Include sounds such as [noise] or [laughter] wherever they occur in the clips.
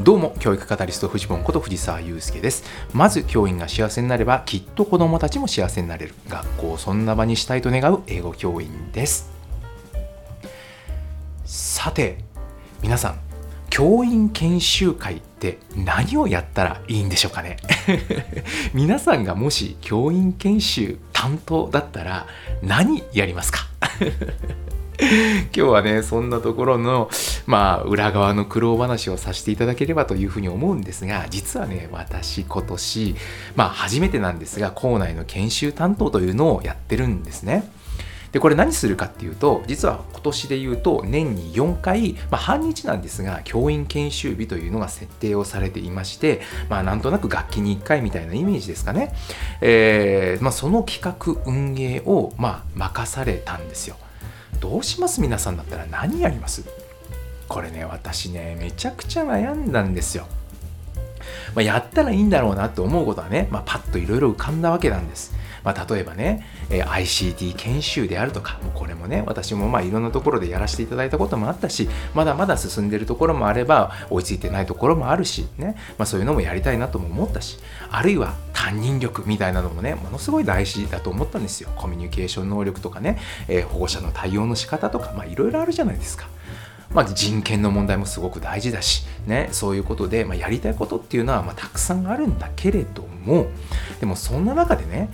どうも教育カタリストフジボンこと藤沢祐介です。まず教員が幸せになればきっと子どもたちも幸せになれる学校をそんな場にしたいと願う英語教員です。さて皆さん教員研修会って何をやったらいいんでしょうかね？[laughs] 皆さんがもし教員研修担当だったら何やりますか？[laughs] 今日はねそんなところのまあ裏側の苦労話をさせていただければというふうに思うんですが実はね私今年まあ初めてなんですが校内の研修担当というのをやってるんですね。でこれ何するかっていうと実は今年で言うと年に4回、まあ、半日なんですが教員研修日というのが設定をされていましてまあなんとなく楽器に1回みたいなイメージですかね、えーまあ、その企画運営をま任されたんですよ。どうします？皆さんだったら何やります？これね私ねめちゃくちゃ悩んだんですよ。まあ、やったらいいんだろうなと思うことはね、まあ、パッといろいろ浮かんだわけなんです。まあ、例えばね、え ICT 研修であるとか、もうこれもね、私もまあいろんなところでやらせていただいたこともあったし、まだまだ進んでるところもあれば、追いついてないところもあるし、ね、まあ、そういうのもやりたいなとも思ったし、あるいは担任力みたいなのもね、ものすごい大事だと思ったんですよ。コミュニケーション能力とかね、えー、保護者の対応の仕方とか、まあいろいろあるじゃないですか。まあ、人権の問題もすごく大事だし、ね、そういうことで、まあ、やりたいことっていうのはまあたくさんあるんだけれどもでもそんな中でね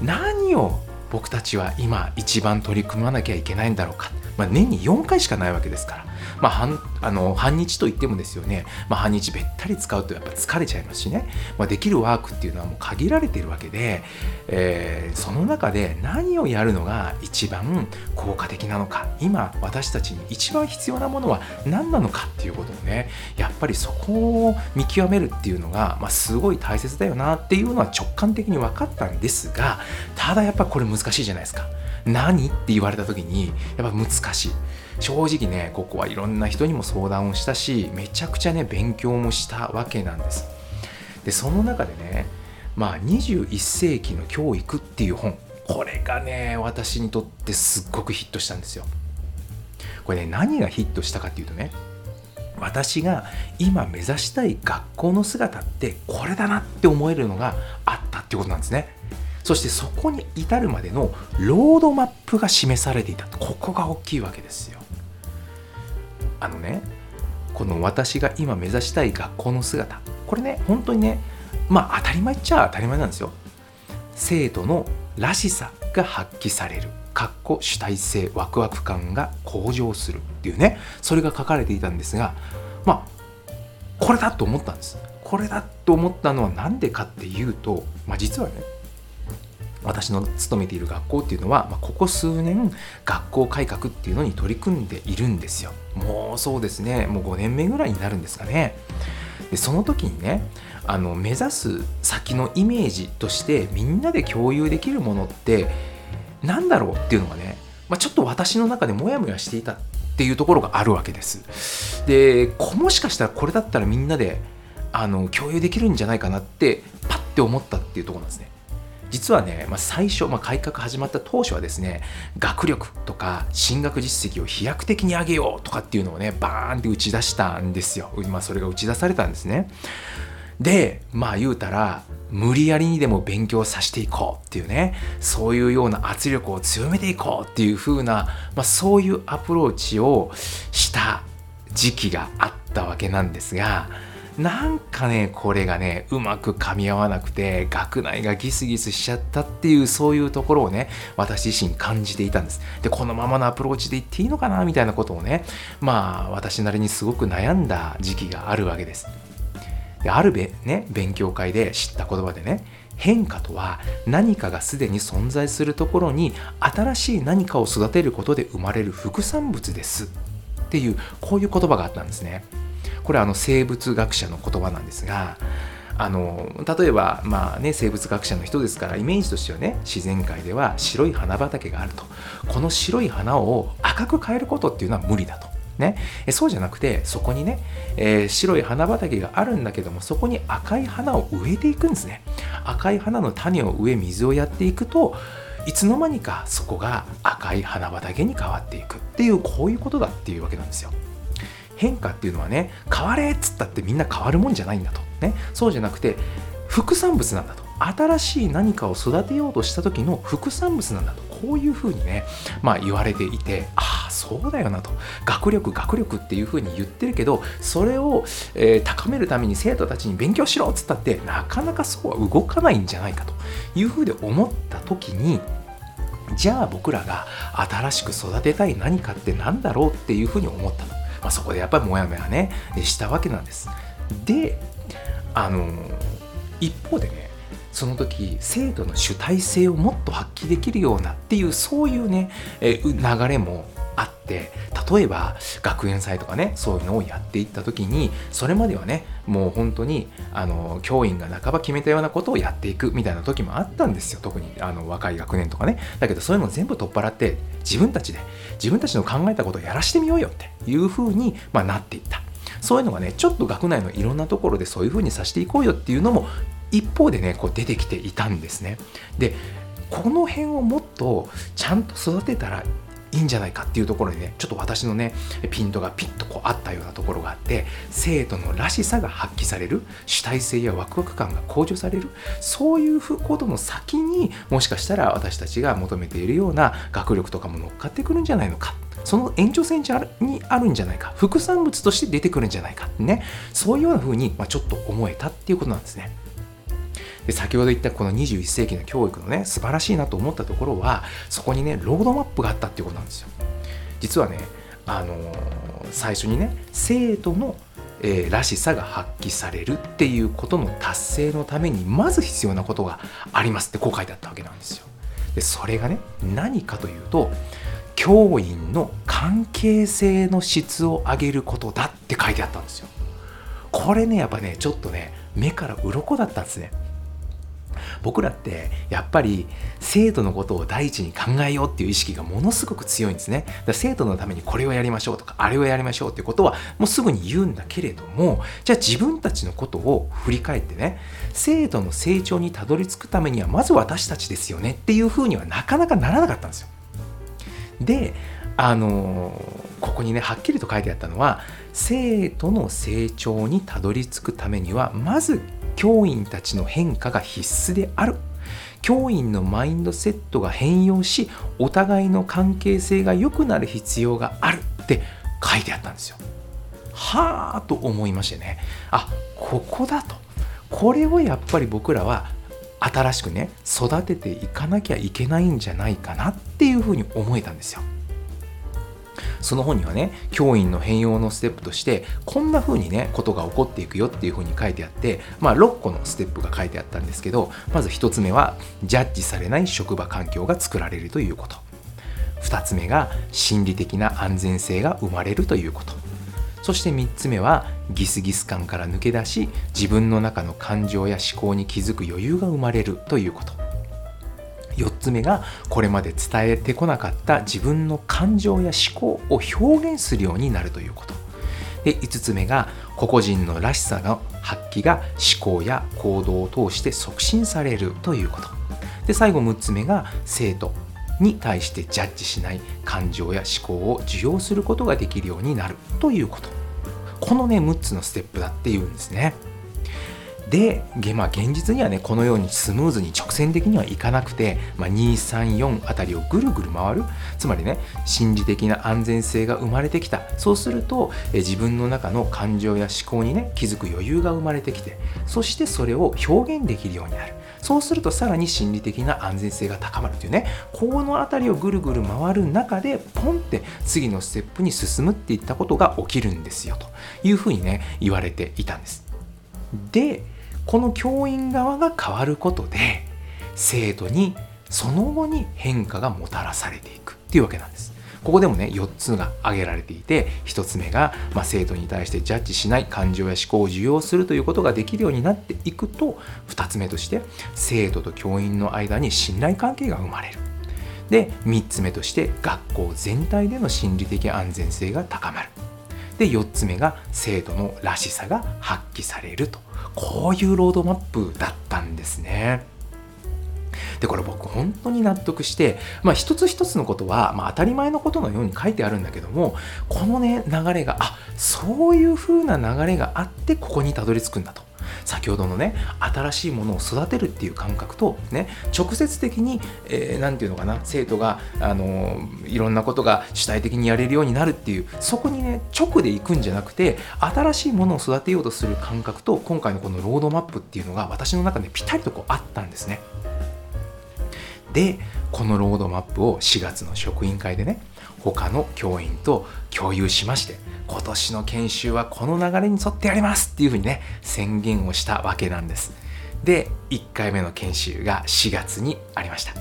何を僕たちは今一番取り組まなきゃいけないんだろうか、まあ、年に4回しかないわけですから。まあ、半あの半日といってもですよね、まあ、半日べったり使うとやっぱ疲れちゃいますしね、まあ、できるワークっていうのはもう限られているわけで、えー、その中で何をやるのが一番効果的なのか今私たちに一番必要なものは何なのかっていうことをねやっぱりそこを見極めるっていうのが、まあ、すごい大切だよなっていうのは直感的に分かったんですがただやっぱこれ難しいじゃないですか。何って言われた時にやっぱ難しい。正直ねここはいろんな人にも相談をしたしめちゃくちゃね勉強もしたわけなんです。でその中でねまあ21世紀の教育っていう本これがね私にとってすっごくヒットしたんですよ。これね何がヒットしたかっていうとね私が今目指したい学校の姿ってこれだなって思えるのがあったってことなんですね。そしてそこに至るまでのロードマップが示されていた。ここが大きいわけですよ。あのねこの私が今目指したい学校の姿。これね本当にねまあ当たり前っちゃ当たり前なんですよ。生徒のらしさが発揮される。かっこ主体性ワクワク感が向上するっていうねそれが書かれていたんですがまあこれだと思ったんです。これだと思ったのは何でかっていうと、まあ、実はね私の勤めている学校っていうのは、まあ、ここ数年学校改革っていうのに取り組んでいるんですよ。もうそうですね。もう5年目ぐらいになるんですかね。でその時にねあの目指す先のイメージとしてみんなで共有できるものって何だろうっていうのがね、まあ、ちょっと私の中でモヤモヤしていたっていうところがあるわけです。でもしかしたらこれだったらみんなであの共有できるんじゃないかなってパッて思ったっていうとこなんですね。実はね、まあ、最初、まあ、改革始まった当初はですね学力とか進学実績を飛躍的に上げようとかっていうのをねバーンって打ち出したんですよ、まあ、それが打ち出されたんですね。でまあ言うたら無理やりにでも勉強させていこうっていうねそういうような圧力を強めていこうっていう風な、まあ、そういうアプローチをした時期があったわけなんですがなんかねこれがねうまく噛み合わなくて学内がギスギスしちゃったっていうそういうところをね私自身感じていたんです。でこのままのアプローチでいっていいのかなみたいなことをねまあ私なりにすごく悩んだ時期があるわけです。であるべ、ね、勉強会で知った言葉でね変化とは何かがすでに存在するところに新しい何かを育てることで生まれる副産物です。っていうこういう言葉があったんですね。これはあの生物学者の言葉なんですがあの例えば、まあね、生物学者の人ですからイメージとしてはね自然界では白い花畑があると。この白い花を赤く変えることっていうのは無理だと。ね、そうじゃなくてそこにね、えー、白い花畑があるんだけどもそこに赤い花を植えていくんですね。赤い花の種を植え水をやっていくといつの間にかそこが赤い花畑に変わっていくっていうこういうことだっていうわけなんですよ。変化っていうのはね変われっつったってみんな変わるもんじゃないんだと。ね。そうじゃなくて副産物なんだと。新しい何かを育てようとした時の副産物なんだと。こういうふうにねまあ言われていてああそうだよなと。学力学力っていうふうに言ってるけどそれを、えー、高めるために生徒たちに勉強しろっつったってなかなかそうは動かないんじゃないかと。いうふうで思った時にじゃあ僕らが新しく育てたい何かって何だろうっていうふうに思ったの、まあ、そこでやっぱりモヤモヤねしたわけなんです。であの一方でねその時生徒の主体性をもっと発揮できるようなっていうそういうね、え流れもあって例えば学園祭とかねそういうのをやっていった時にそれまではねもう本当にあの教員が半ば決めたようなことをやっていくみたいな時もあったんですよ。特にあの若い学年とかね。だけどそういうのを全部取っ払って自分たちで自分たちの考えたことをやらしてみようよっていう風に、まあ、なっていった。そういうのがねちょっと学内のいろんなところでそういう風にさせていこうよっていうのも一方でねこう出てきていたんですね。でこの辺をもっとちゃんと育てたらいいんじゃないかっていうところにねちょっと私のねピントがピッとこうあったようなところがあって生徒のらしさが発揮される主体性やワクワク感が向上されるそういうことの先にもしかしたら私たちが求めているような学力とかも乗っかってくるんじゃないのか。その延長線にあるんじゃないか。副産物として出てくるんじゃないかってね。そういうような風に、まあ、ちょっと思えたっていうことなんですね。で先ほど言ったこの21世紀の教育のね素晴らしいなと思ったところはそこにねロードマップがあったっていうことなんですよ。実はねあのー、最初にね生徒の、えー、らしさが発揮されるっていうことの達成のためにまず必要なことがありますってこう書いてあったわけなんですよ。でそれがね何かというと教員の関係性の質を上げることだって書いてあったんですよ。これねやっぱねちょっとね目から鱗だったんですね。僕らってやっぱり生徒のことを第一に考えようっていう意識がものすごく強いんですね。だ生徒のためにこれをやりましょうとかあれをやりましょうってことはもうすぐに言うんだけれどもじゃあ自分たちのことを振り返ってね生徒の成長にたどり着くためにはまず私たちですよねっていうふうにはなかなかならなかったんですよ。であのここにねはっきりと書いてあったのは生徒の成長にたどり着くためにはまず教員たちの変化が必須である教員のマインドセットが変容しお互いの関係性が良くなる必要があるって書いてあったんですよ。はあと思いましてねあここだとこれをやっぱり僕らは新しくね育てていかなきゃいけないんじゃないかなっていうふうに思えたんですよ。その本にはね教員の変容のステップとしてこんな風にねことが起こっていくよっていう風に書いてあってまあ6個のステップが書いてあったんですけどまず1つ目はジャッジされない職場環境が作られるということ。2つ目が心理的な安全性が生まれるということ。そして3つ目はギスギス感から抜け出し自分の中の感情や思考に気づく余裕が生まれるということ。4つ目がこれまで伝えてこなかった自分の感情や思考を表現するようになるということ。で5つ目が個々人のらしさの発揮が思考や行動を通して促進されるということ。で最後6つ目が生徒に対してジャッジしない感情や思考を受容することができるようになるということ。このね6つのステップだっていうんですね。で、まあ、現実にはねこのようにスムーズに直線的にはいかなくて、まあ、234あたりをぐるぐる回る。つまりね心理的な安全性が生まれてきた。そうするとえ自分の中の感情や思考にね気づく余裕が生まれてきてそしてそれを表現できるようになる。そうするとさらに心理的な安全性が高まるというねこの辺りをぐるぐる回る中でポンって次のステップに進むっていったことが起きるんですよというふうにね言われていたんです。でこの教員側が変わることで生徒にその後に変化がもたらされていくっていうわけなんです。ここでもね4つが挙げられていて1つ目が、まあ、生徒に対してジャッジしない感情や思考を受容するということができるようになっていくと2つ目として生徒と教員の間に信頼関係が生まれる。で3つ目として学校全体での心理的安全性が高まる。で4つ目が制度のらしさが発揮されるとこういうロードマップだったんですね。でこれ僕本当に納得してまあ一つ一つのことは、まあ、当たり前のことのように書いてあるんだけどもこのね流れがあそういう風な流れがあってここにたどり着くんだと。先ほどのね新しいものを育てるっていう感覚とね直接的に何、えー、て言うのかな生徒が、あの、いろんなことが主体的にやれるようになるっていうそこにね直で行くんじゃなくて新しいものを育てようとする感覚と今回のこのロードマップっていうのが私の中でぴったりとこうあったんですね。でこのロードマップを4月の職員会でね他の教員と共有しまして今年の研修はこの流れに沿ってやりますっていうふうにね宣言をしたわけなんです。で1回目の研修が4月にありました。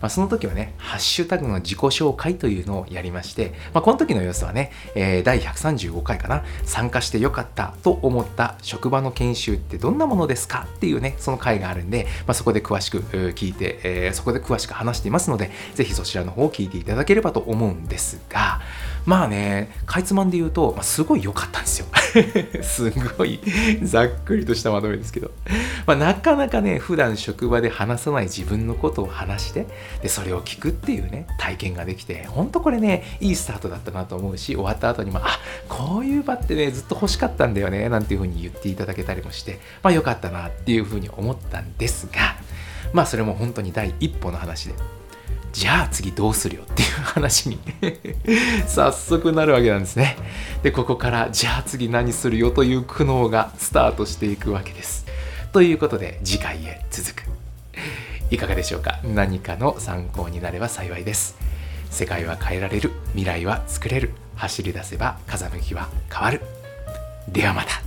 まあ、その時はね、ハッシュタグの自己紹介というのをやりまして、まあ、この時の様子はね、えー、第135回かな、参加してよかったと思った職場の研修ってどんなものですかっていうね、その回があるんで、まあ、そこで詳しく聞いて、えー、そこで詳しく話していますので、ぜひそちらの方を聞いていただければと思うんですが、まあね、かいつまんで言うと、まあ、すごい良かったんですよ。[laughs] すごいざっくりとしたまとめですけど、まあ、なかなかね、普段職場で話さない自分のことを話して、でそれを聞くっていうね体験ができてほんとこれねいいスタートだったなと思うし終わった後にもあこういう場ってねずっと欲しかったんだよねなんていう風に言っていただけたりもしてまあ良かったなっていう風に思ったんですがまあそれも本当に第一歩の話でじゃあ次どうするよっていう話に [laughs] 早速なるわけなんですね。で、ここからじゃあ次何するよという苦悩がスタートしていくわけです。ということで次回へ続く。いかがでしょうか？何かの参考になれば幸いです世界は変えられる未来は作れる走り出せば風向きは変わるではまた